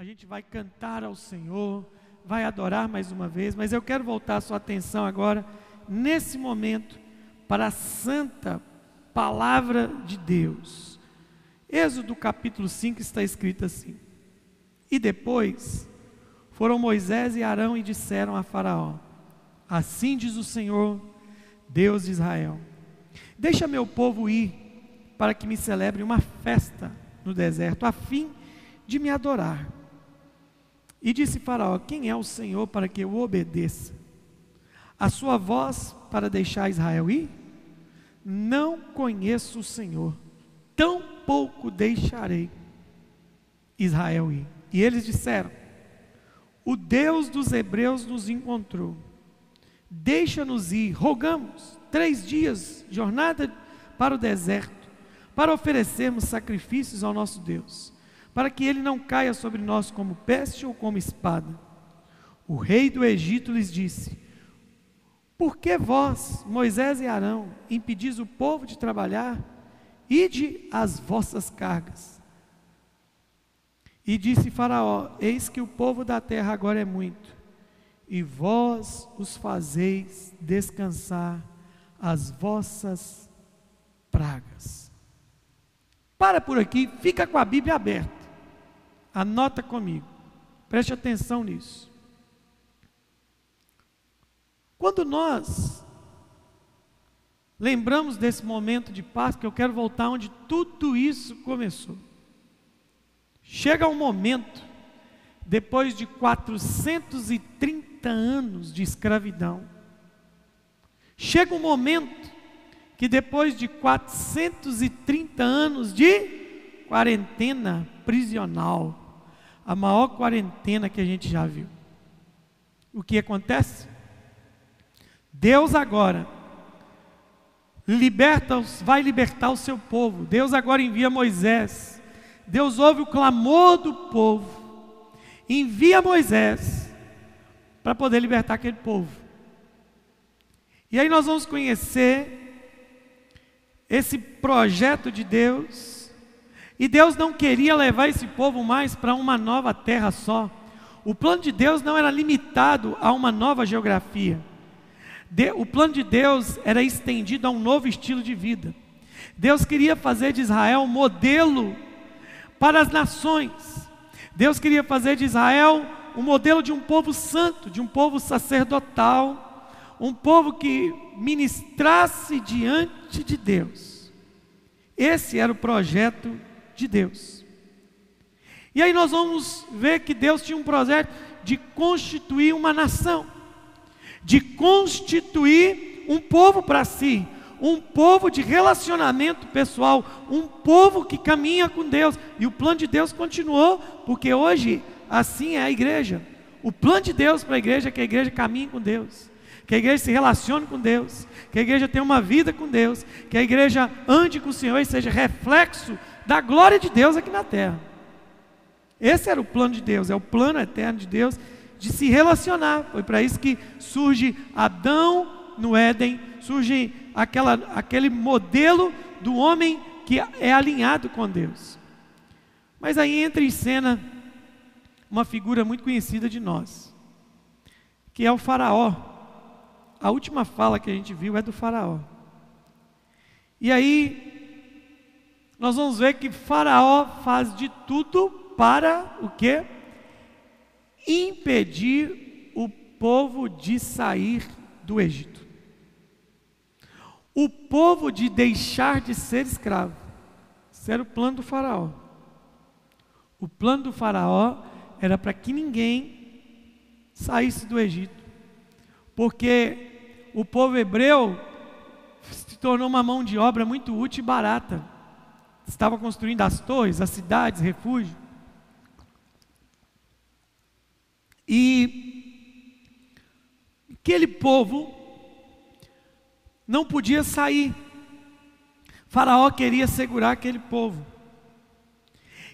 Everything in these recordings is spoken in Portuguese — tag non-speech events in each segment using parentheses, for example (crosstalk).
a gente vai cantar ao Senhor, vai adorar mais uma vez, mas eu quero voltar a sua atenção agora, nesse momento, para a santa palavra de Deus. Êxodo capítulo 5 está escrito assim: E depois foram Moisés e Arão e disseram a Faraó: Assim diz o Senhor, Deus de Israel: Deixa meu povo ir, para que me celebre uma festa no deserto, a fim de me adorar. E disse Faraó: Quem é o Senhor para que eu obedeça? A sua voz para deixar Israel ir? Não conheço o Senhor, tão pouco deixarei Israel ir. E eles disseram: O Deus dos Hebreus nos encontrou. Deixa-nos ir, rogamos, três dias, jornada para o deserto, para oferecermos sacrifícios ao nosso Deus, para que ele não caia sobre nós como peste ou como espada. O rei do Egito lhes disse: Por que vós, Moisés e Arão, impedis o povo de trabalhar? Ide as vossas cargas. E disse Faraó: Eis que o povo da terra agora é muito, e vós os fazeis descansar as vossas pragas. Para por aqui, fica com a Bíblia aberta. Anota comigo. Preste atenção nisso. Quando nós lembramos desse momento de paz, que eu quero voltar onde tudo isso começou. Chega um momento, depois de 430 anos de escravidão, Chega um momento que depois de 430 anos de quarentena prisional, a maior quarentena que a gente já viu. O que acontece? Deus agora liberta, vai libertar o seu povo. Deus agora envia Moisés. Deus ouve o clamor do povo. Envia Moisés para poder libertar aquele povo. E aí nós vamos conhecer esse projeto de Deus. E Deus não queria levar esse povo mais para uma nova terra só. O plano de Deus não era limitado a uma nova geografia. o plano de Deus era estendido a um novo estilo de vida. Deus queria fazer de Israel modelo para as nações. Deus queria fazer de Israel um modelo de um povo santo, de um povo sacerdotal um povo que ministrasse diante de Deus. Esse era o projeto de Deus. E aí nós vamos ver que Deus tinha um projeto de constituir uma nação, de constituir um povo para si, um povo de relacionamento pessoal, um povo que caminha com Deus. E o plano de Deus continuou, porque hoje assim é a igreja. O plano de Deus para a igreja é que a igreja caminhe com Deus que a igreja se relacione com Deus, que a igreja tenha uma vida com Deus, que a igreja ande com o Senhor e seja reflexo da glória de Deus aqui na terra. Esse era o plano de Deus, é o plano eterno de Deus de se relacionar. Foi para isso que surge Adão no Éden, surge aquela, aquele modelo do homem que é alinhado com Deus. Mas aí entra em cena uma figura muito conhecida de nós, que é o Faraó a última fala que a gente viu é do Faraó. E aí, nós vamos ver que Faraó faz de tudo para o quê? Impedir o povo de sair do Egito. O povo de deixar de ser escravo. Esse era o plano do Faraó. O plano do Faraó era para que ninguém saísse do Egito. Porque o povo hebreu se tornou uma mão de obra muito útil e barata. Estava construindo as torres, as cidades, refúgio. E aquele povo não podia sair. Faraó queria segurar aquele povo.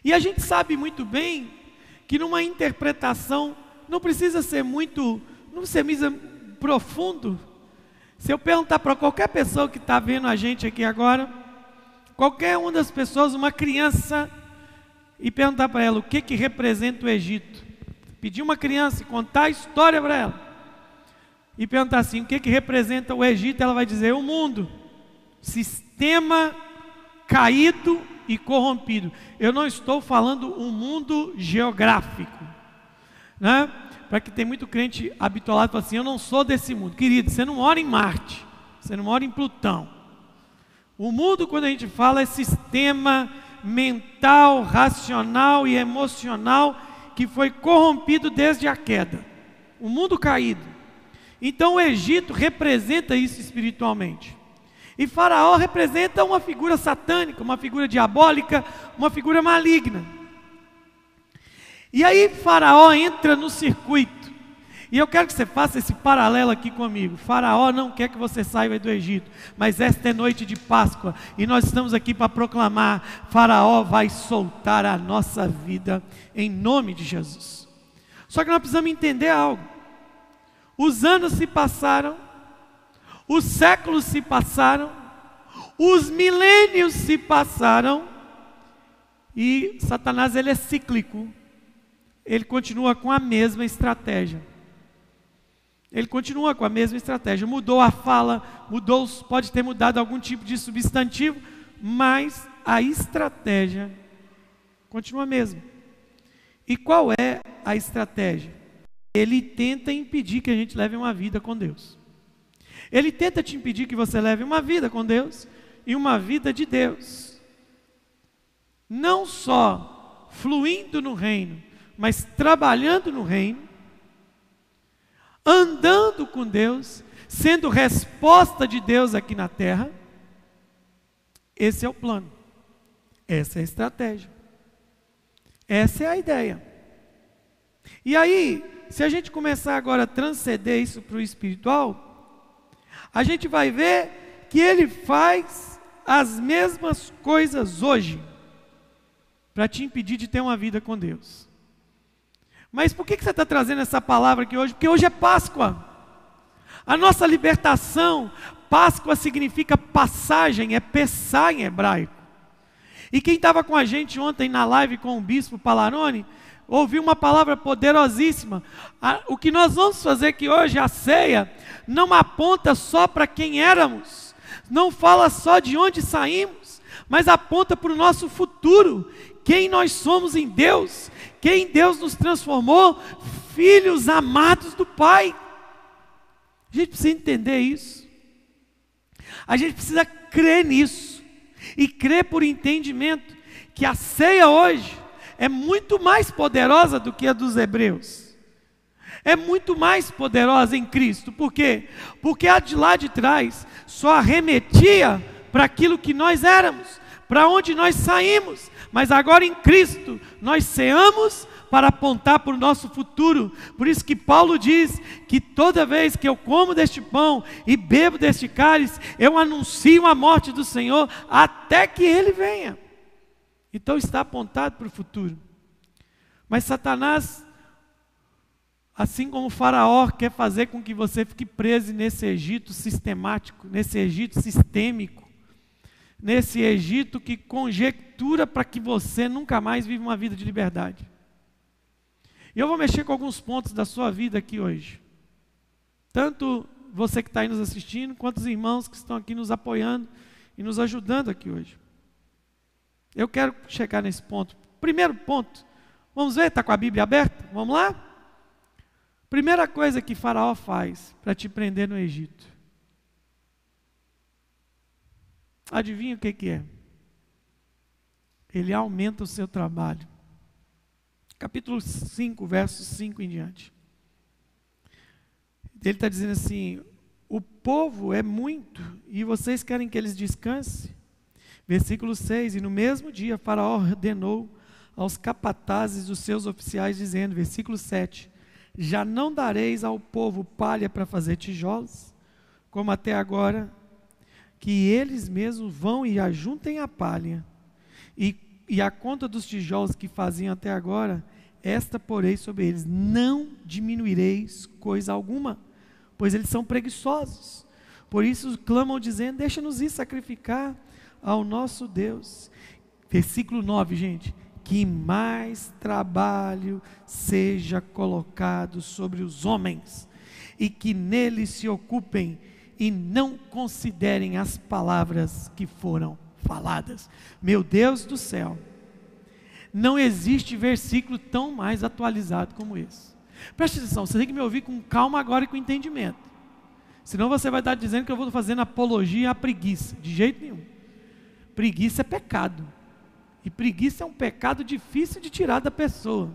E a gente sabe muito bem que numa interpretação não precisa ser muito, não precisa profundo se eu perguntar para qualquer pessoa que está vendo a gente aqui agora, qualquer uma das pessoas, uma criança, e perguntar para ela o que, que representa o Egito. Pedir uma criança e contar a história para ela. E perguntar assim: o que, que representa o Egito? Ela vai dizer: o mundo. Sistema caído e corrompido. Eu não estou falando um mundo geográfico. Né? Para que tem muito crente habituado fala assim: eu não sou desse mundo. Querido, você não mora em Marte. Você não mora em Plutão. O mundo, quando a gente fala, é sistema mental, racional e emocional que foi corrompido desde a queda. O mundo caído. Então o Egito representa isso espiritualmente. E Faraó representa uma figura satânica, uma figura diabólica, uma figura maligna. E aí Faraó entra no circuito. E eu quero que você faça esse paralelo aqui comigo. Faraó não quer que você saia do Egito, mas esta é noite de Páscoa e nós estamos aqui para proclamar: Faraó vai soltar a nossa vida em nome de Jesus. Só que nós precisamos entender algo. Os anos se passaram, os séculos se passaram, os milênios se passaram e Satanás ele é cíclico. Ele continua com a mesma estratégia. Ele continua com a mesma estratégia. Mudou a fala, mudou, pode ter mudado algum tipo de substantivo, mas a estratégia continua a mesma. E qual é a estratégia? Ele tenta impedir que a gente leve uma vida com Deus. Ele tenta te impedir que você leve uma vida com Deus e uma vida de Deus. Não só fluindo no reino, mas trabalhando no reino andando com Deus, sendo resposta de Deus aqui na terra. Esse é o plano, essa é a estratégia, essa é a ideia. E aí, se a gente começar agora a transcender isso para o espiritual, a gente vai ver que ele faz as mesmas coisas hoje para te impedir de ter uma vida com Deus. Mas por que você está trazendo essa palavra aqui hoje? Porque hoje é Páscoa. A nossa libertação, Páscoa significa passagem, é Pessá em hebraico. E quem estava com a gente ontem na live com o bispo Palarone, ouviu uma palavra poderosíssima. O que nós vamos fazer aqui hoje, a ceia, não aponta só para quem éramos, não fala só de onde saímos, mas aponta para o nosso futuro, quem nós somos em Deus, quem Deus nos transformou, filhos amados do Pai. A gente precisa entender isso. A gente precisa crer nisso. E crer por entendimento que a ceia hoje é muito mais poderosa do que a dos hebreus. É muito mais poderosa em Cristo. Por quê? Porque a de lá de trás só arremetia para aquilo que nós éramos, para onde nós saímos, mas agora em Cristo nós ceamos para apontar para o nosso futuro. Por isso que Paulo diz que toda vez que eu como deste pão e bebo deste cálice, eu anuncio a morte do Senhor até que ele venha. Então está apontado para o futuro. Mas Satanás, assim como Faraó quer fazer com que você fique preso nesse Egito sistemático, nesse Egito sistêmico, nesse Egito que conjectura para que você nunca mais viva uma vida de liberdade. E eu vou mexer com alguns pontos da sua vida aqui hoje. Tanto você que está aí nos assistindo, quanto os irmãos que estão aqui nos apoiando e nos ajudando aqui hoje. Eu quero chegar nesse ponto. Primeiro ponto, vamos ver, está com a Bíblia aberta? Vamos lá? Primeira coisa que Faraó faz para te prender no Egito Adivinha o que, que é? Ele aumenta o seu trabalho. Capítulo 5, versos 5 em diante. Ele está dizendo assim: o povo é muito e vocês querem que eles descansem? Versículo 6: E no mesmo dia, Faraó ordenou aos capatazes dos seus oficiais, dizendo, versículo 7: Já não dareis ao povo palha para fazer tijolos, como até agora que eles mesmos vão e ajuntem a palha, e, e a conta dos tijolos que faziam até agora, esta porei sobre eles, não diminuireis coisa alguma, pois eles são preguiçosos. Por isso clamam dizendo: Deixa-nos ir sacrificar ao nosso Deus. Versículo 9, gente. que mais trabalho seja colocado sobre os homens e que neles se ocupem e não considerem as palavras que foram faladas. Meu Deus do céu, não existe versículo tão mais atualizado como esse. Preste atenção, você tem que me ouvir com calma agora e com entendimento. Senão você vai estar dizendo que eu vou fazendo apologia à preguiça. De jeito nenhum. Preguiça é pecado. E preguiça é um pecado difícil de tirar da pessoa.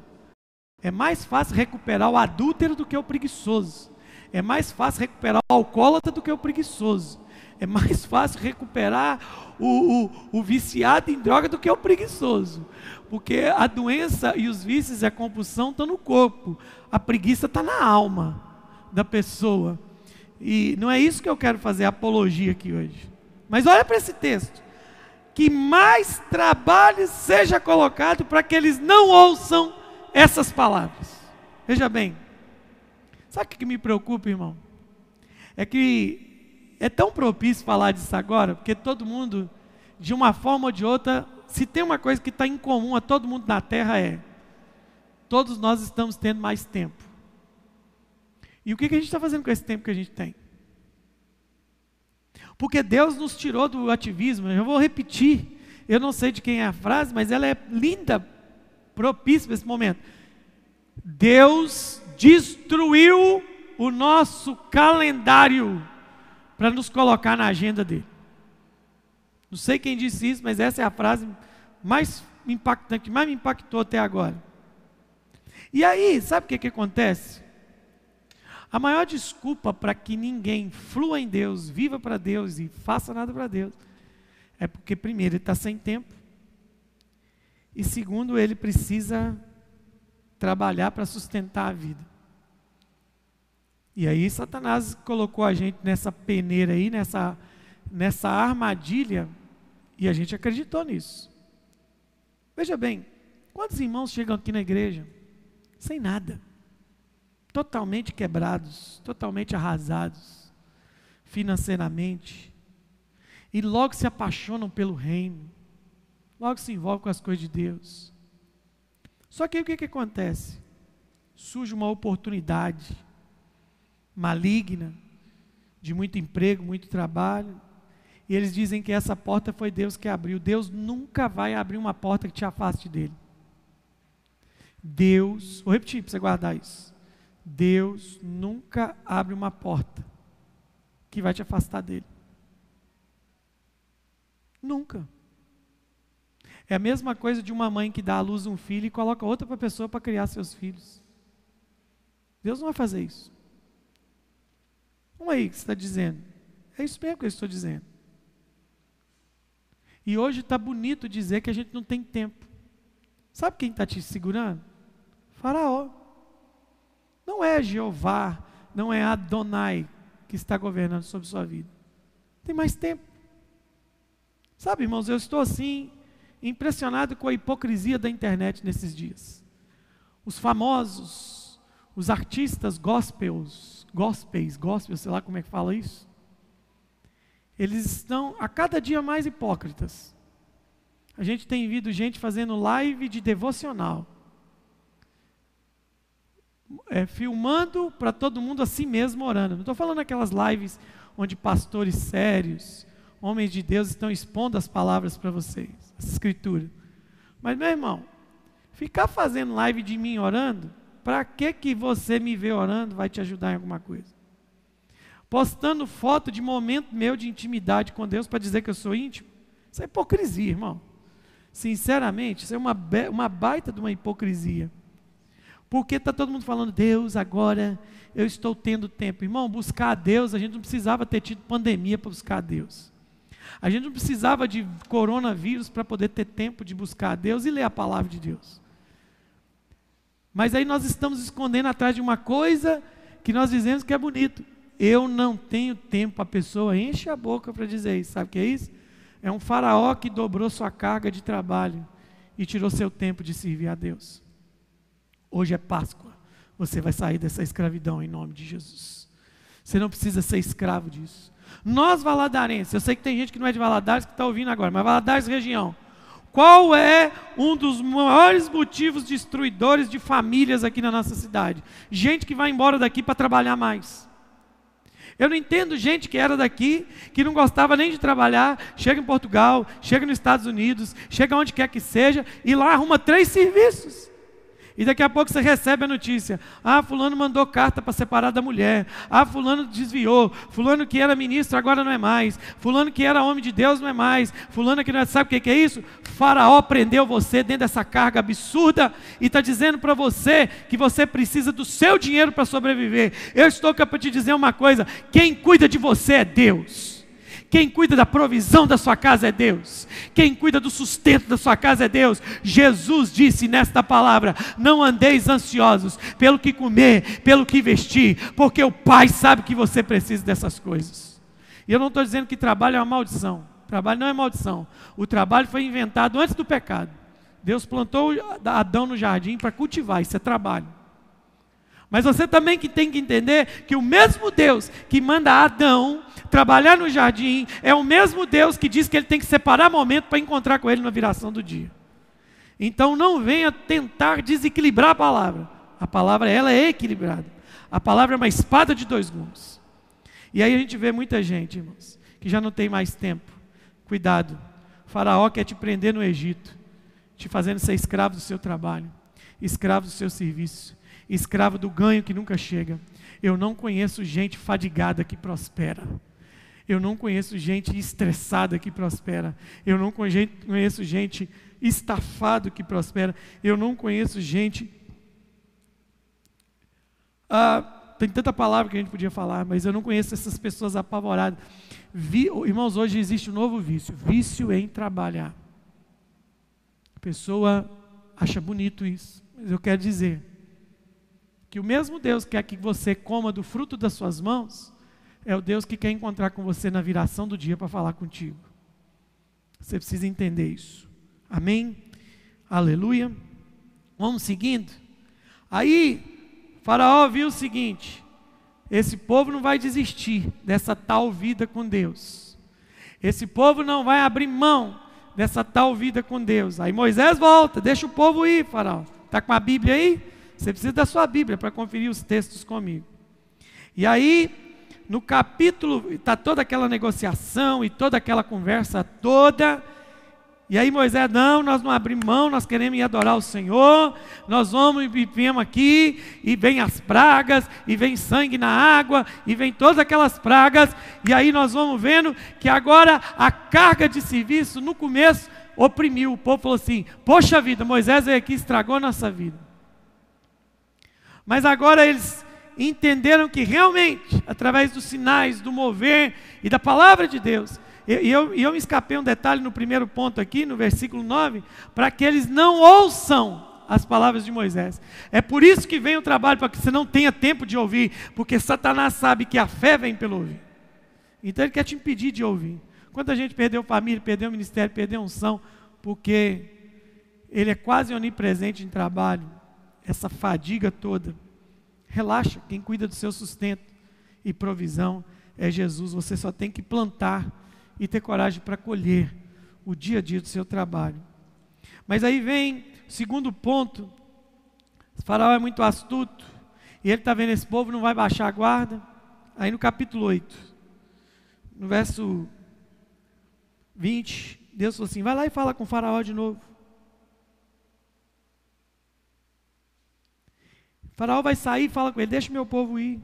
É mais fácil recuperar o adúltero do que o preguiçoso. É mais fácil recuperar o alcoólatra do que o preguiçoso. É mais fácil recuperar o, o, o, viciado em droga do que o preguiçoso. Porque a doença e os vícios e a compulsão estão no corpo. A preguiça está na alma da pessoa. E não é isso que eu quero fazer apologia aqui hoje. Mas olha para esse texto. Que mais trabalho seja colocado para que eles não ouçam essas palavras. Veja bem, Sabe o que me preocupa, irmão? É que é tão propício falar disso agora, porque todo mundo, de uma forma ou de outra, se tem uma coisa que está em comum a todo mundo na terra é: todos nós estamos tendo mais tempo. E o que, que a gente está fazendo com esse tempo que a gente tem? Porque Deus nos tirou do ativismo, eu vou repetir, eu não sei de quem é a frase, mas ela é linda, propícia para esse momento. Deus destruiu o nosso calendário para nos colocar na agenda dele. Não sei quem disse isso, mas essa é a frase mais impactante, que mais me impactou até agora. E aí, sabe o que, que acontece? A maior desculpa para que ninguém flua em Deus, viva para Deus e faça nada para Deus, é porque, primeiro, ele está sem tempo, e segundo, ele precisa trabalhar para sustentar a vida. E aí Satanás colocou a gente nessa peneira aí, nessa, nessa armadilha, e a gente acreditou nisso. Veja bem, quantos irmãos chegam aqui na igreja sem nada, totalmente quebrados, totalmente arrasados, financeiramente, e logo se apaixonam pelo reino, logo se envolvem com as coisas de Deus. Só que aí o que, que acontece? Surge uma oportunidade maligna, de muito emprego, muito trabalho. E eles dizem que essa porta foi Deus que abriu. Deus nunca vai abrir uma porta que te afaste dele. Deus, vou repetir para você guardar isso. Deus nunca abre uma porta que vai te afastar dele. Nunca. É a mesma coisa de uma mãe que dá à luz um filho e coloca outra pessoa para criar seus filhos. Deus não vai fazer isso. Como aí que você está dizendo? É isso mesmo que eu estou dizendo. E hoje está bonito dizer que a gente não tem tempo. Sabe quem está te segurando? Faraó. Não é Jeová, não é Adonai que está governando sobre sua vida. Tem mais tempo. Sabe, irmãos, eu estou assim, impressionado com a hipocrisia da internet nesses dias. Os famosos, os artistas gospels, gospels, gospels, sei lá como é que fala isso. Eles estão a cada dia mais hipócritas. A gente tem visto gente fazendo live de devocional. É, filmando para todo mundo assim mesmo orando. Não estou falando aquelas lives onde pastores sérios, homens de Deus estão expondo as palavras para vocês, essa escritura. Mas, meu irmão, ficar fazendo live de mim orando, para que que você me vê orando vai te ajudar em alguma coisa? Postando foto de momento meu de intimidade com Deus para dizer que eu sou íntimo? Isso é hipocrisia, irmão. Sinceramente, isso é uma, uma baita de uma hipocrisia. Porque está todo mundo falando, Deus, agora eu estou tendo tempo. Irmão, buscar a Deus, a gente não precisava ter tido pandemia para buscar a Deus. A gente não precisava de coronavírus para poder ter tempo de buscar a Deus e ler a palavra de Deus. Mas aí nós estamos escondendo atrás de uma coisa que nós dizemos que é bonito. Eu não tenho tempo. A pessoa enche a boca para dizer isso. Sabe o que é isso? É um faraó que dobrou sua carga de trabalho e tirou seu tempo de servir a Deus. Hoje é Páscoa. Você vai sair dessa escravidão em nome de Jesus. Você não precisa ser escravo disso. Nós, valadarenses, eu sei que tem gente que não é de Valadares que está ouvindo agora, mas Valadares região. Qual é um dos maiores motivos destruidores de famílias aqui na nossa cidade? Gente que vai embora daqui para trabalhar mais. Eu não entendo gente que era daqui, que não gostava nem de trabalhar, chega em Portugal, chega nos Estados Unidos, chega onde quer que seja, e lá arruma três serviços. E daqui a pouco você recebe a notícia: ah, Fulano mandou carta para separar da mulher. Ah, Fulano desviou. Fulano que era ministro agora não é mais. Fulano que era homem de Deus não é mais. Fulano que não é. Sabe o que é isso? Faraó prendeu você dentro dessa carga absurda e está dizendo para você que você precisa do seu dinheiro para sobreviver. Eu estou aqui para te dizer uma coisa: quem cuida de você é Deus. Quem cuida da provisão da sua casa é Deus. Quem cuida do sustento da sua casa é Deus. Jesus disse nesta palavra: Não andeis ansiosos pelo que comer, pelo que vestir, porque o Pai sabe que você precisa dessas coisas. E eu não estou dizendo que trabalho é uma maldição. Trabalho não é maldição. O trabalho foi inventado antes do pecado. Deus plantou Adão no jardim para cultivar, isso é trabalho. Mas você também que tem que entender que o mesmo Deus que manda Adão trabalhar no jardim é o mesmo Deus que diz que ele tem que separar momento para encontrar com ele na viração do dia. Então não venha tentar desequilibrar a palavra. A palavra ela é equilibrada. A palavra é uma espada de dois gumes. E aí a gente vê muita gente, irmãos, que já não tem mais tempo. Cuidado. O faraó quer te prender no Egito, te fazendo ser escravo do seu trabalho, escravo do seu serviço escravo do ganho que nunca chega. Eu não conheço gente fadigada que prospera. Eu não conheço gente estressada que prospera. Eu não conheço gente estafado que prospera. Eu não conheço gente. Ah, tem tanta palavra que a gente podia falar, mas eu não conheço essas pessoas apavoradas. Vi, irmãos, hoje existe um novo vício: vício em trabalhar. A pessoa acha bonito isso, mas eu quero dizer que o mesmo Deus que quer que você coma do fruto das suas mãos, é o Deus que quer encontrar com você na viração do dia para falar contigo. Você precisa entender isso. Amém? Aleluia. Vamos seguindo. Aí, Faraó viu o seguinte: esse povo não vai desistir dessa tal vida com Deus. Esse povo não vai abrir mão dessa tal vida com Deus. Aí Moisés volta, deixa o povo ir, Faraó. Está com a Bíblia aí? Você precisa da sua Bíblia para conferir os textos comigo. E aí, no capítulo, está toda aquela negociação e toda aquela conversa toda. E aí Moisés, não, nós não abrimos mão, nós queremos ir adorar o Senhor, nós vamos e viemos aqui, e vem as pragas, e vem sangue na água, e vem todas aquelas pragas, e aí nós vamos vendo que agora a carga de serviço, no começo, oprimiu, o povo falou assim, poxa vida, Moisés veio aqui e estragou a nossa vida. Mas agora eles entenderam que realmente, através dos sinais, do mover e da palavra de Deus, e eu, eu me escapei um detalhe no primeiro ponto aqui, no versículo 9, para que eles não ouçam as palavras de Moisés. É por isso que vem o trabalho, para que você não tenha tempo de ouvir, porque Satanás sabe que a fé vem pelo ouvir. Então ele quer te impedir de ouvir. Quanta gente perdeu família, perdeu ministério, perdeu unção, porque ele é quase onipresente em trabalho, essa fadiga toda. Relaxa, quem cuida do seu sustento e provisão é Jesus. Você só tem que plantar e ter coragem para colher o dia a dia do seu trabalho. Mas aí vem o segundo ponto. O faraó é muito astuto. E ele está vendo esse povo, não vai baixar a guarda. Aí no capítulo 8, no verso 20, Deus falou assim: vai lá e fala com o faraó de novo. Faraó vai sair fala com ele: Deixa meu povo ir.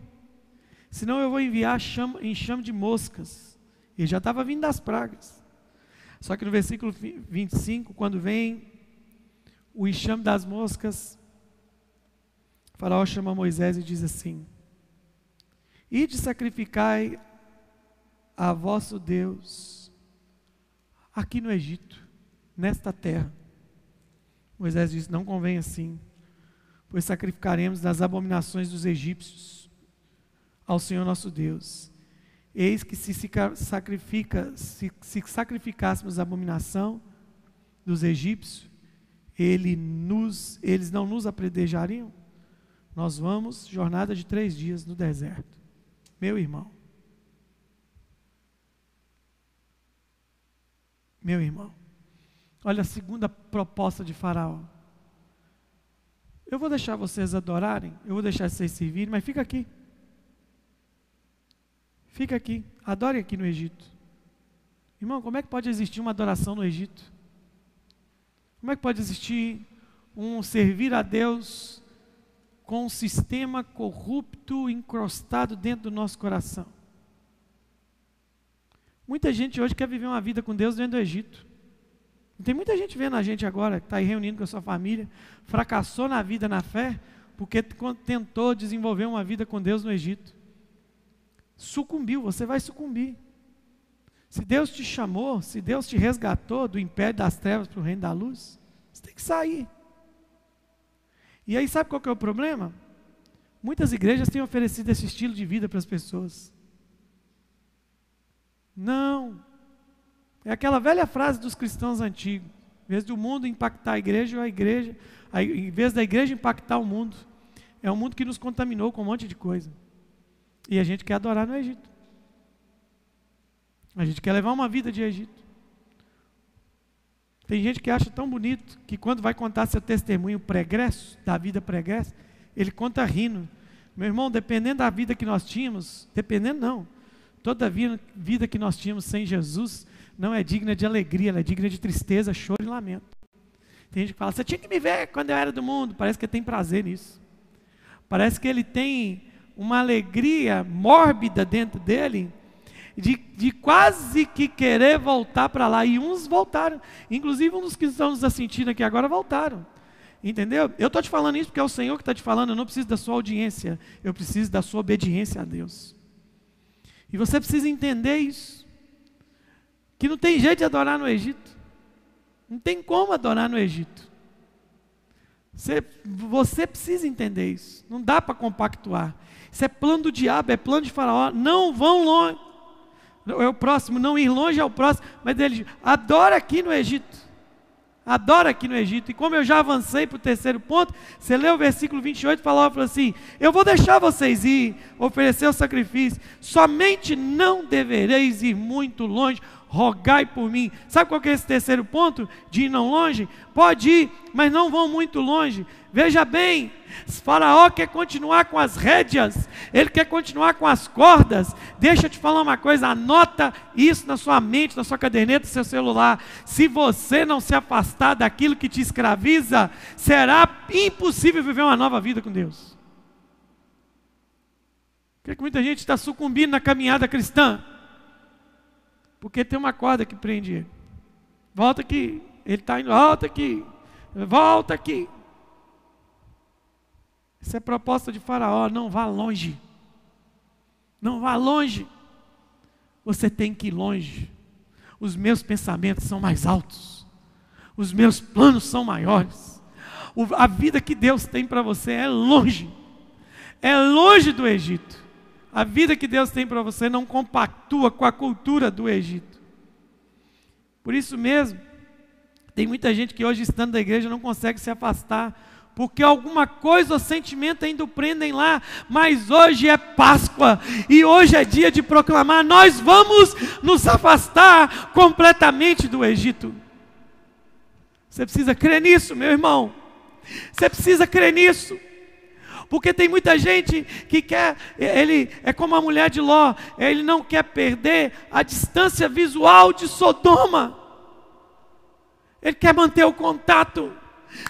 Senão eu vou enviar chama, enxame de moscas. Ele já estava vindo das pragas. Só que no versículo 25, quando vem o enxame das moscas, faraó chama Moisés e diz assim: Ide sacrificai a vosso Deus aqui no Egito, nesta terra. Moisés diz: Não convém assim pois sacrificaremos das abominações dos egípcios ao Senhor nosso Deus. Eis que se, sacrifica, se, se sacrificássemos a abominação dos egípcios, ele nos, eles não nos apredejariam? Nós vamos jornada de três dias no deserto. Meu irmão. Meu irmão. Olha a segunda proposta de Faraó. Eu vou deixar vocês adorarem, eu vou deixar vocês servirem, mas fica aqui. Fica aqui, adore aqui no Egito. Irmão, como é que pode existir uma adoração no Egito? Como é que pode existir um servir a Deus com um sistema corrupto encrostado dentro do nosso coração? Muita gente hoje quer viver uma vida com Deus dentro do Egito. Tem muita gente vendo a gente agora, que está aí reunindo com a sua família, fracassou na vida, na fé, porque tentou desenvolver uma vida com Deus no Egito. Sucumbiu, você vai sucumbir. Se Deus te chamou, se Deus te resgatou do império das trevas para o reino da luz, você tem que sair. E aí, sabe qual que é o problema? Muitas igrejas têm oferecido esse estilo de vida para as pessoas. Não, é aquela velha frase dos cristãos antigos. Em vez do mundo impactar a igreja, a igreja, a, em vez da igreja impactar o mundo, é um mundo que nos contaminou com um monte de coisa. E a gente quer adorar no Egito. A gente quer levar uma vida de Egito. Tem gente que acha tão bonito que quando vai contar seu testemunho pregresso, da vida pregressa, ele conta rindo. Meu irmão, dependendo da vida que nós tínhamos, dependendo não, toda a vida que nós tínhamos sem Jesus, não é digna de alegria, ela é digna de tristeza, choro e lamento. Tem gente que fala, você tinha que me ver quando eu era do mundo. Parece que ele tem prazer nisso. Parece que ele tem uma alegria mórbida dentro dele, de, de quase que querer voltar para lá. E uns voltaram. Inclusive, dos que estão nos assistindo aqui agora voltaram. Entendeu? Eu estou te falando isso porque é o Senhor que está te falando. Eu não preciso da sua audiência. Eu preciso da sua obediência a Deus. E você precisa entender isso que não tem jeito de adorar no Egito. Não tem como adorar no Egito. Você, você precisa entender isso. Não dá para compactuar. Isso é plano do diabo, é plano de Faraó. Não vão longe. É o próximo, não ir longe é o próximo. Mas ele adora aqui no Egito. Adora aqui no Egito. E como eu já avancei para o terceiro ponto, você lê o versículo 28 e fala assim: Eu vou deixar vocês ir, oferecer o sacrifício, somente não devereis ir muito longe rogai por mim. Sabe qual é esse terceiro ponto de ir não longe? Pode ir, mas não vão muito longe. Veja bem, Faraó quer continuar com as rédeas, ele quer continuar com as cordas. Deixa eu te falar uma coisa, anota isso na sua mente, na sua caderneta, no seu celular. Se você não se afastar daquilo que te escraviza, será impossível viver uma nova vida com Deus. Por que muita gente está sucumbindo na caminhada cristã? Porque tem uma corda que prende ele. Volta aqui. Ele está indo, volta aqui. Volta aqui. Essa é a proposta de Faraó. Não vá longe. Não vá longe. Você tem que ir longe. Os meus pensamentos são mais altos. Os meus planos são maiores. A vida que Deus tem para você é longe. É longe do Egito. A vida que Deus tem para você não compactua com a cultura do Egito. Por isso mesmo, tem muita gente que hoje, estando na igreja, não consegue se afastar, porque alguma coisa ou sentimento ainda o prendem lá, mas hoje é Páscoa e hoje é dia de proclamar: nós vamos nos afastar completamente do Egito. Você precisa crer nisso, meu irmão. Você precisa crer nisso. Porque tem muita gente que quer, ele é como a mulher de Ló, ele não quer perder a distância visual de Sodoma. Ele quer manter o contato.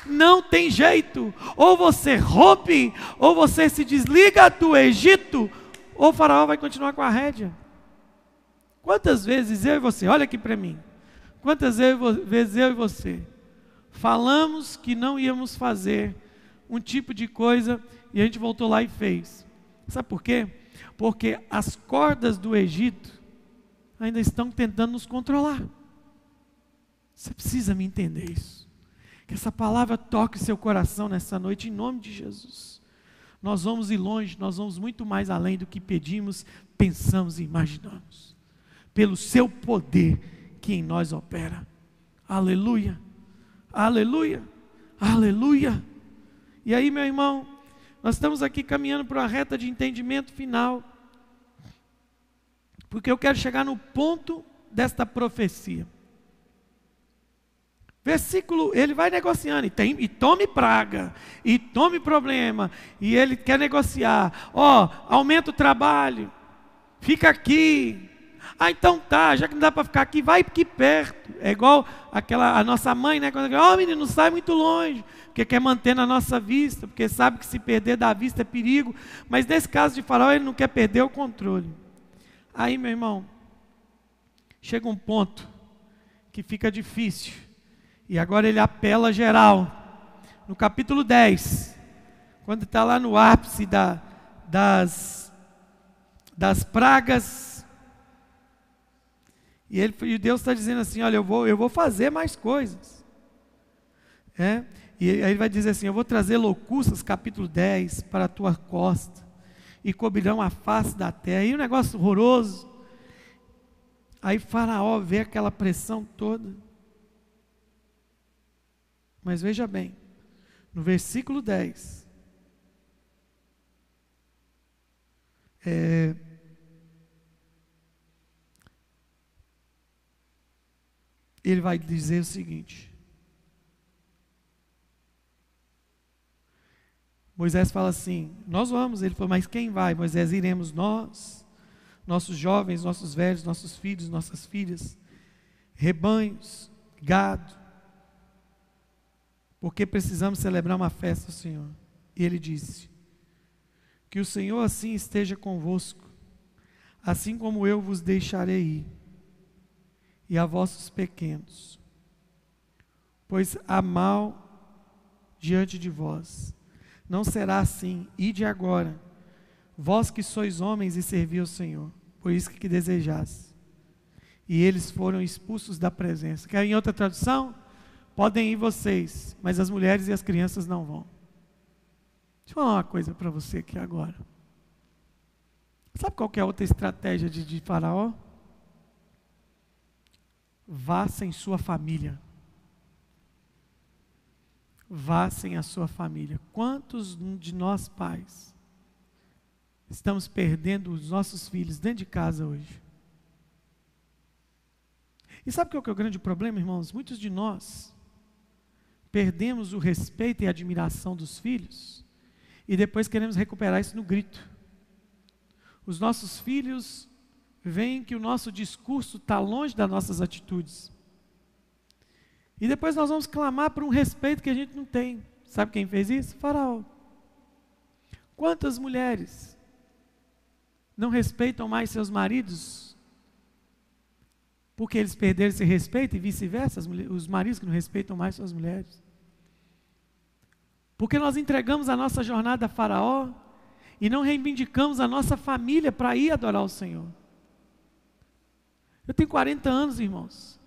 Não tem jeito. Ou você rompe, ou você se desliga do Egito, ou o faraó vai continuar com a rédea. Quantas vezes eu e você, olha aqui para mim. Quantas vezes eu e você falamos que não íamos fazer um tipo de coisa e a gente voltou lá e fez. Sabe por quê? Porque as cordas do Egito ainda estão tentando nos controlar. Você precisa me entender isso. Que essa palavra toque seu coração nessa noite, em nome de Jesus. Nós vamos ir longe, nós vamos muito mais além do que pedimos, pensamos e imaginamos. Pelo seu poder que em nós opera. Aleluia, aleluia, aleluia. E aí, meu irmão, nós estamos aqui caminhando para uma reta de entendimento final. Porque eu quero chegar no ponto desta profecia. Versículo, ele vai negociando, e, tem, e tome praga, e tome problema, e ele quer negociar. Ó, oh, aumenta o trabalho, fica aqui. Ah, então tá, já que não dá para ficar aqui, vai aqui perto. É igual aquela, a nossa mãe, né? Quando ó, oh, menino, não sai muito longe, porque quer manter na nossa vista, porque sabe que se perder da vista é perigo. Mas nesse caso de Faraó, ele não quer perder o controle. Aí, meu irmão, chega um ponto que fica difícil e agora ele apela geral. No capítulo 10, quando está lá no ápice da, das, das pragas, e, ele, e Deus está dizendo assim: Olha, eu vou, eu vou fazer mais coisas. É? E aí ele vai dizer assim: Eu vou trazer locuças, capítulo 10, para a tua costa, e cobrirão a face da terra. E um negócio horroroso. Aí Faraó vê aquela pressão toda. Mas veja bem, no versículo 10, é, ele vai dizer o seguinte: Moisés fala assim: Nós vamos. Ele falou, mas quem vai? Moisés, iremos nós, nossos jovens, nossos velhos, nossos filhos, nossas filhas, rebanhos, gado porque precisamos celebrar uma festa ao Senhor. E ele disse: Que o Senhor assim esteja convosco, assim como eu vos deixarei ir, e a vossos pequenos, pois há mal diante de vós. Não será assim, ide agora, vós que sois homens e servi ao Senhor, por isso que desejasse. E eles foram expulsos da presença. Quer em outra tradução? Podem ir vocês, mas as mulheres e as crianças não vão. Deixa eu falar uma coisa para você aqui agora. Sabe qual é a outra estratégia de, de Faraó? Vá sem sua família. Vá sem a sua família. Quantos de nós pais estamos perdendo os nossos filhos dentro de casa hoje? E sabe qual é o grande problema, irmãos? Muitos de nós perdemos o respeito e a admiração dos filhos e depois queremos recuperar isso no grito. Os nossos filhos veem que o nosso discurso está longe das nossas atitudes. E depois nós vamos clamar por um respeito que a gente não tem. Sabe quem fez isso? Faraó. Quantas mulheres não respeitam mais seus maridos porque eles perderam esse respeito e vice-versa, os maridos que não respeitam mais suas mulheres. Porque nós entregamos a nossa jornada a Faraó e não reivindicamos a nossa família para ir adorar o Senhor. Eu tenho 40 anos, irmãos.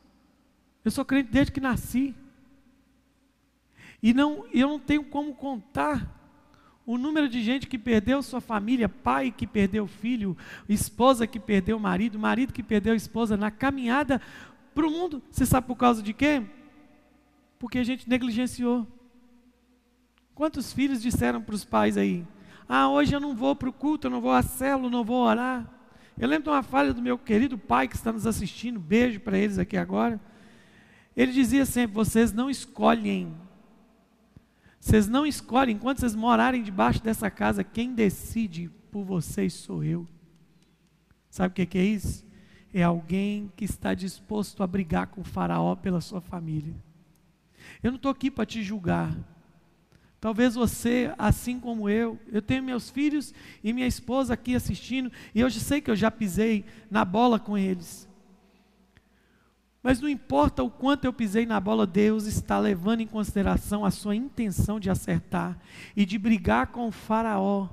Eu sou crente desde que nasci. E não, eu não tenho como contar o número de gente que perdeu sua família, pai que perdeu filho, esposa que perdeu marido, marido que perdeu esposa na caminhada para o mundo. Você sabe por causa de quê? Porque a gente negligenciou. Quantos filhos disseram para os pais aí? Ah, hoje eu não vou para o culto, eu não vou à célula, não vou orar. Eu lembro de uma falha do meu querido pai que está nos assistindo, beijo para eles aqui agora. Ele dizia sempre: vocês não escolhem vocês não escolhem, enquanto vocês morarem debaixo dessa casa, quem decide por vocês sou eu. Sabe o que é isso? É alguém que está disposto a brigar com o Faraó pela sua família. Eu não estou aqui para te julgar. Talvez você, assim como eu, eu tenho meus filhos e minha esposa aqui assistindo, e eu já sei que eu já pisei na bola com eles. Mas não importa o quanto eu pisei na bola, Deus está levando em consideração a sua intenção de acertar e de brigar com o Faraó,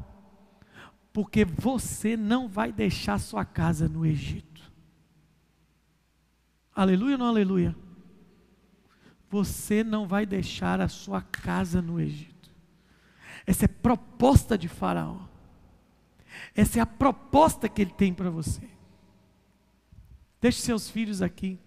porque você não vai deixar sua casa no Egito. Aleluia ou não aleluia? Você não vai deixar a sua casa no Egito. Essa é proposta de Faraó. Essa é a proposta que ele tem para você. Deixe seus filhos aqui.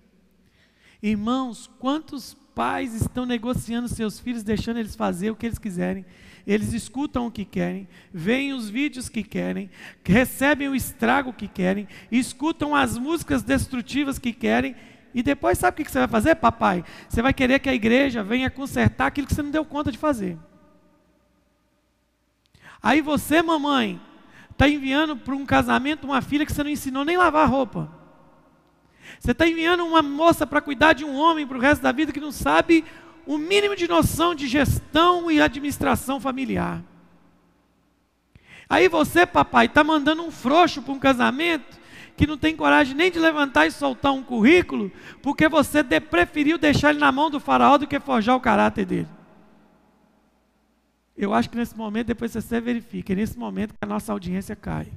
Irmãos, quantos pais estão negociando seus filhos, deixando eles fazer o que eles quiserem? Eles escutam o que querem, veem os vídeos que querem, recebem o estrago que querem, escutam as músicas destrutivas que querem E depois sabe o que você vai fazer, papai? Você vai querer que a igreja venha consertar aquilo que você não deu conta de fazer. Aí você, mamãe, está enviando para um casamento uma filha que você não ensinou nem lavar roupa. Você está enviando uma moça para cuidar de um homem para o resto da vida que não sabe o mínimo de noção de gestão e administração familiar. Aí você, papai, está mandando um frouxo para um casamento que não tem coragem nem de levantar e soltar um currículo, porque você preferiu deixar ele na mão do faraó do que forjar o caráter dele. Eu acho que nesse momento, depois você verifica, é nesse momento que a nossa audiência cai.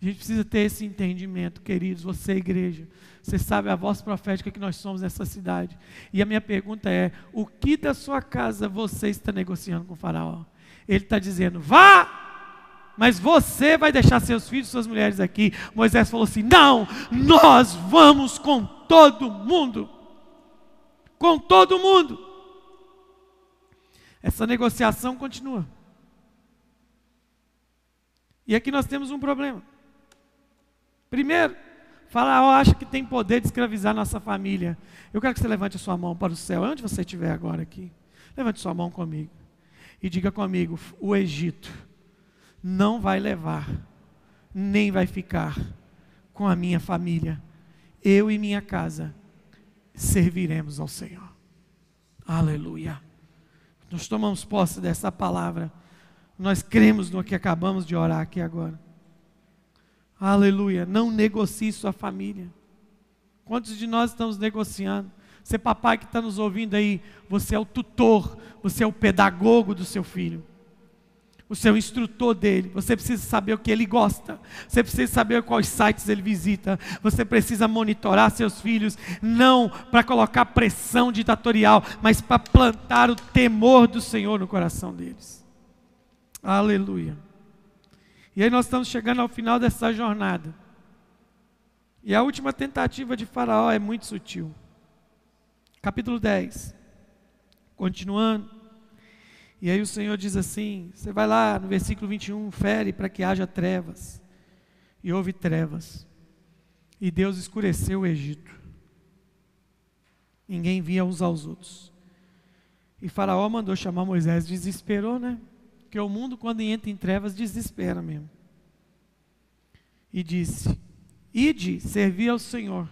A gente precisa ter esse entendimento, queridos, você, igreja. Você sabe a voz profética que nós somos nessa cidade. E a minha pergunta é: o que da sua casa você está negociando com o Faraó? Ele está dizendo: vá, mas você vai deixar seus filhos, suas mulheres aqui. Moisés falou assim: não, nós vamos com todo mundo. Com todo mundo. Essa negociação continua. E aqui nós temos um problema. Primeiro, Faraó acha que tem poder de escravizar nossa família. Eu quero que você levante a sua mão para o céu, onde você estiver agora aqui. Levante sua mão comigo. E diga comigo: o Egito não vai levar, nem vai ficar com a minha família. Eu e minha casa serviremos ao Senhor. Aleluia. Nós tomamos posse dessa palavra. Nós cremos no que acabamos de orar aqui agora. Aleluia. Não negocie sua família. Quantos de nós estamos negociando? Você, papai que está nos ouvindo aí, você é o tutor, você é o pedagogo do seu filho, o seu instrutor dele. Você precisa saber o que ele gosta, você precisa saber quais sites ele visita, você precisa monitorar seus filhos, não para colocar pressão ditatorial, mas para plantar o temor do Senhor no coração deles. Aleluia. E aí nós estamos chegando ao final dessa jornada. E a última tentativa de Faraó é muito sutil. Capítulo 10. Continuando. E aí o Senhor diz assim: você vai lá no versículo 21, fere para que haja trevas. E houve trevas. E Deus escureceu o Egito. Ninguém via uns aos outros. E Faraó mandou chamar Moisés, desesperou, né? Porque o mundo, quando entra em trevas, desespera mesmo. E disse: Ide, servi ao Senhor.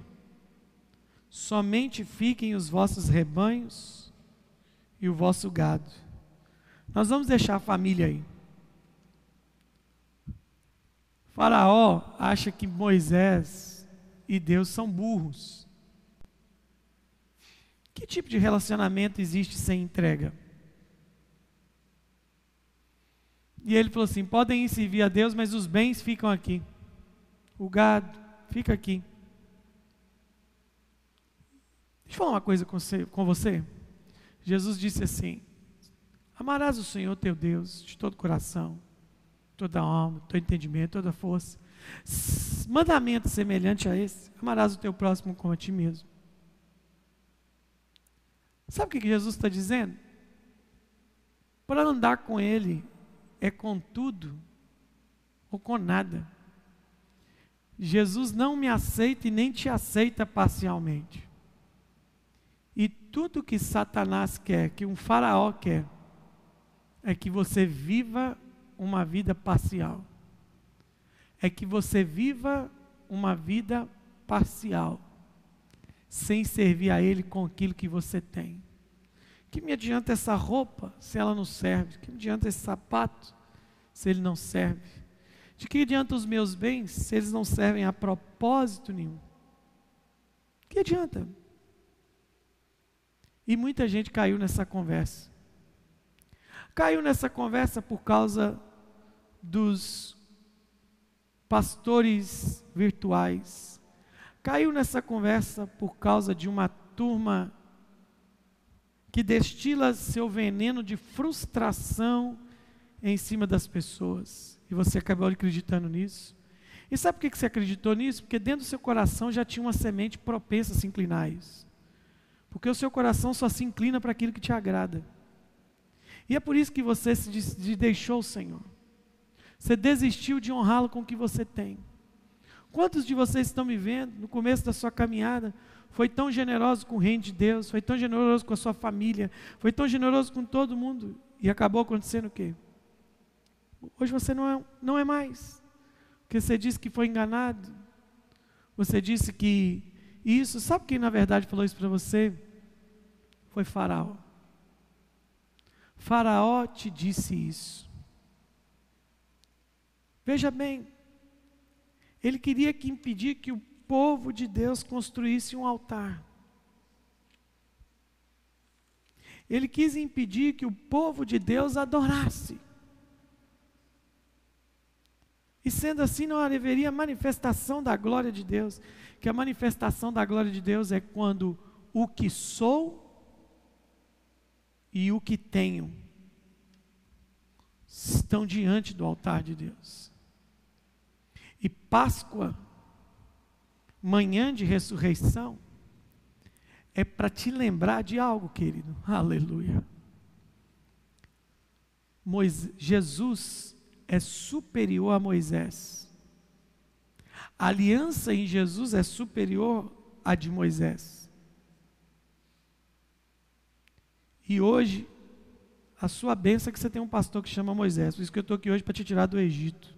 Somente fiquem os vossos rebanhos e o vosso gado. Nós vamos deixar a família aí. Faraó acha que Moisés e Deus são burros. Que tipo de relacionamento existe sem entrega? E ele falou assim: podem ir servir a Deus, mas os bens ficam aqui. O gado fica aqui. Deixa eu falar uma coisa com você. Jesus disse assim: Amarás o Senhor teu Deus de todo coração, toda alma, todo entendimento, toda força. Mandamento semelhante a esse: amarás o teu próximo como a ti mesmo. Sabe o que Jesus está dizendo? Para andar com Ele, é com tudo ou com nada. Jesus não me aceita e nem te aceita parcialmente. E tudo que Satanás quer, que um faraó quer, é que você viva uma vida parcial. É que você viva uma vida parcial, sem servir a Ele com aquilo que você tem. Que me adianta essa roupa se ela não serve? Que me adianta esse sapato se ele não serve? De que adianta os meus bens se eles não servem a propósito nenhum? Que adianta? E muita gente caiu nessa conversa. Caiu nessa conversa por causa dos pastores virtuais. Caiu nessa conversa por causa de uma turma que destila seu veneno de frustração em cima das pessoas. E você acabou acreditando nisso. E sabe por que você acreditou nisso? Porque dentro do seu coração já tinha uma semente propensa a se inclinar a isso. Porque o seu coração só se inclina para aquilo que te agrada. E é por isso que você se deixou o Senhor. Você desistiu de honrá-lo com o que você tem. Quantos de vocês estão me vendo no começo da sua caminhada? Foi tão generoso com o reino de Deus, foi tão generoso com a sua família, foi tão generoso com todo mundo e acabou acontecendo o quê? Hoje você não é, não é mais. Porque você disse que foi enganado. Você disse que isso, sabe quem na verdade falou isso para você? Foi Faraó. Faraó te disse isso. Veja bem, ele queria que impedir que o povo de Deus construísse um altar. Ele quis impedir que o povo de Deus adorasse. E sendo assim, não haveria manifestação da glória de Deus. Que a manifestação da glória de Deus é quando o que sou e o que tenho estão diante do altar de Deus. E Páscoa, manhã de ressurreição, é para te lembrar de algo, querido. Aleluia. Moisés, Jesus é superior a Moisés. A aliança em Jesus é superior à de Moisés. E hoje, a sua bênção é que você tem um pastor que chama Moisés. Por isso que eu estou aqui hoje para te tirar do Egito.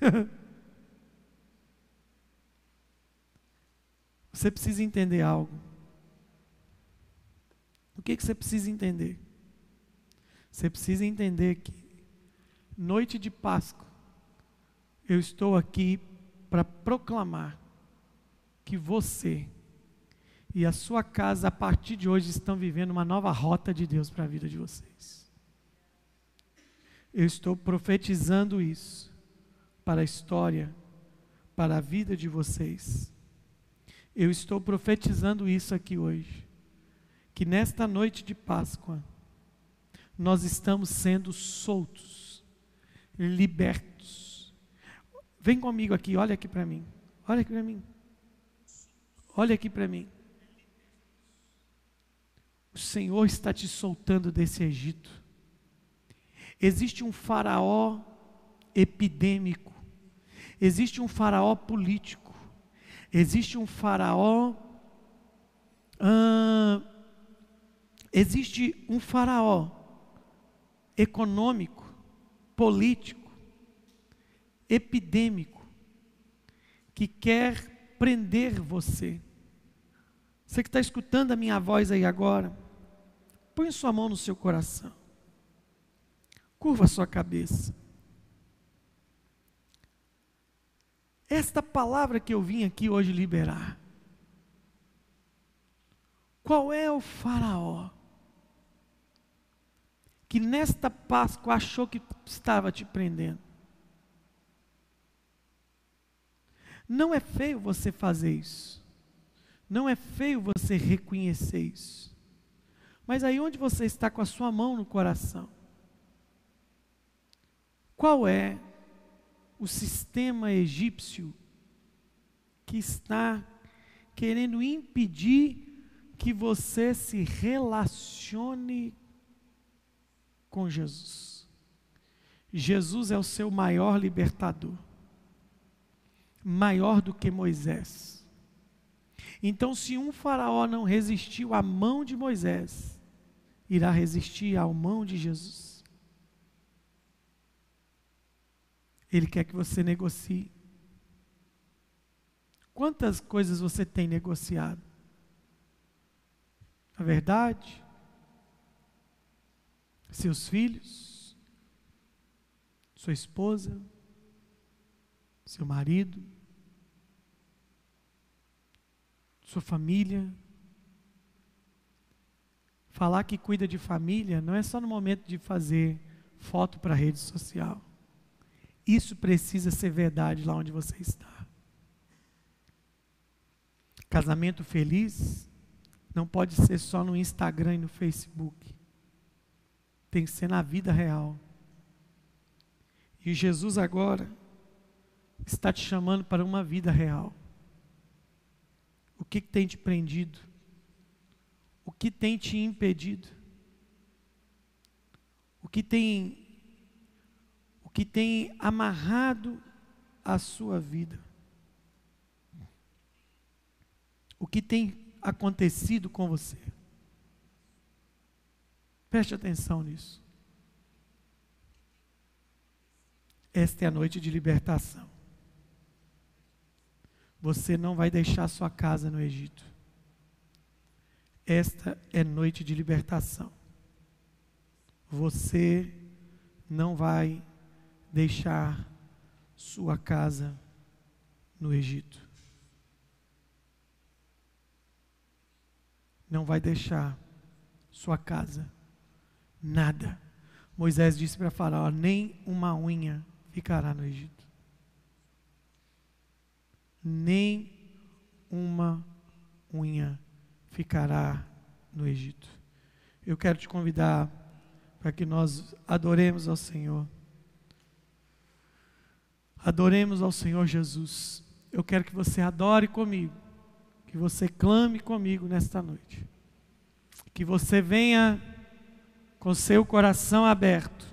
(laughs) você precisa entender algo. O que, que você precisa entender? Você precisa entender que noite de Páscoa, eu estou aqui para proclamar que você e a sua casa, a partir de hoje, estão vivendo uma nova rota de Deus para a vida de vocês. Eu estou profetizando isso para a história, para a vida de vocês. Eu estou profetizando isso aqui hoje. Que nesta noite de Páscoa, nós estamos sendo soltos libertos. Vem comigo aqui, olha aqui para mim. Olha aqui para mim. Olha aqui para mim. Senhor está te soltando desse Egito. Existe um faraó epidêmico. Existe um faraó político. Existe um faraó. Existe um faraó econômico político, epidêmico, que quer prender você. Você que está escutando a minha voz aí agora, põe sua mão no seu coração, curva sua cabeça. Esta palavra que eu vim aqui hoje liberar, qual é o Faraó? que nesta Páscoa achou que estava te prendendo. Não é feio você fazer isso. Não é feio você reconhecer isso. Mas aí onde você está com a sua mão no coração? Qual é o sistema egípcio que está querendo impedir que você se relacione com Jesus. Jesus é o seu maior libertador, maior do que Moisés. Então, se um faraó não resistiu à mão de Moisés, irá resistir à mão de Jesus. Ele quer que você negocie. Quantas coisas você tem negociado? A verdade, seus filhos, sua esposa, seu marido, sua família. Falar que cuida de família não é só no momento de fazer foto para a rede social. Isso precisa ser verdade lá onde você está. Casamento feliz não pode ser só no Instagram e no Facebook tem que ser na vida real. E Jesus agora está te chamando para uma vida real. O que, que tem te prendido? Que tem te impedido? O que tem o que tem amarrado a sua vida? o que tem acontecido com você. Preste atenção nisso. Esta é a noite de libertação. Você não vai deixar sua casa no Egito. Esta é noite de libertação. Você não vai deixar sua casa no Egito. Não vai deixar sua casa nada. Moisés disse para Faraó: nem uma unha ficará no Egito. Nem uma unha ficará no Egito. Eu quero te convidar para que nós adoremos ao Senhor. Adoremos ao Senhor Jesus. Eu quero que você adore comigo, que você clame comigo nesta noite, que você venha com seu coração aberto,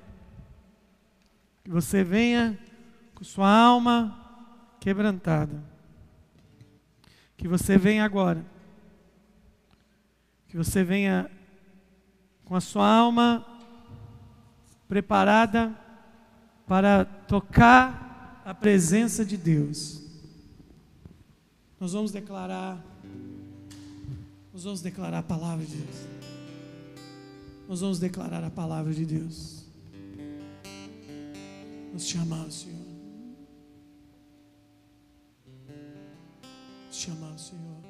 que você venha com sua alma quebrantada, que você venha agora, que você venha com a sua alma preparada para tocar a presença de Deus. Nós vamos declarar, nós vamos declarar a palavra de Deus. Nós vamos declarar a palavra de Deus. Nós te amamos, Senhor. Nós amamos, Senhor.